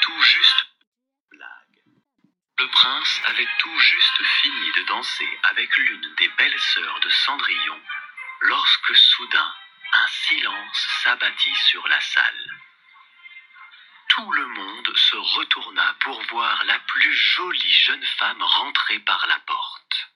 tout juste blague. Le prince avait tout juste fini de danser avec l'une des belles sœurs de Cendrillon lorsque soudain un silence s'abattit sur la salle. Tout le monde se retourna pour voir la plus jolie jeune femme rentrer par la porte.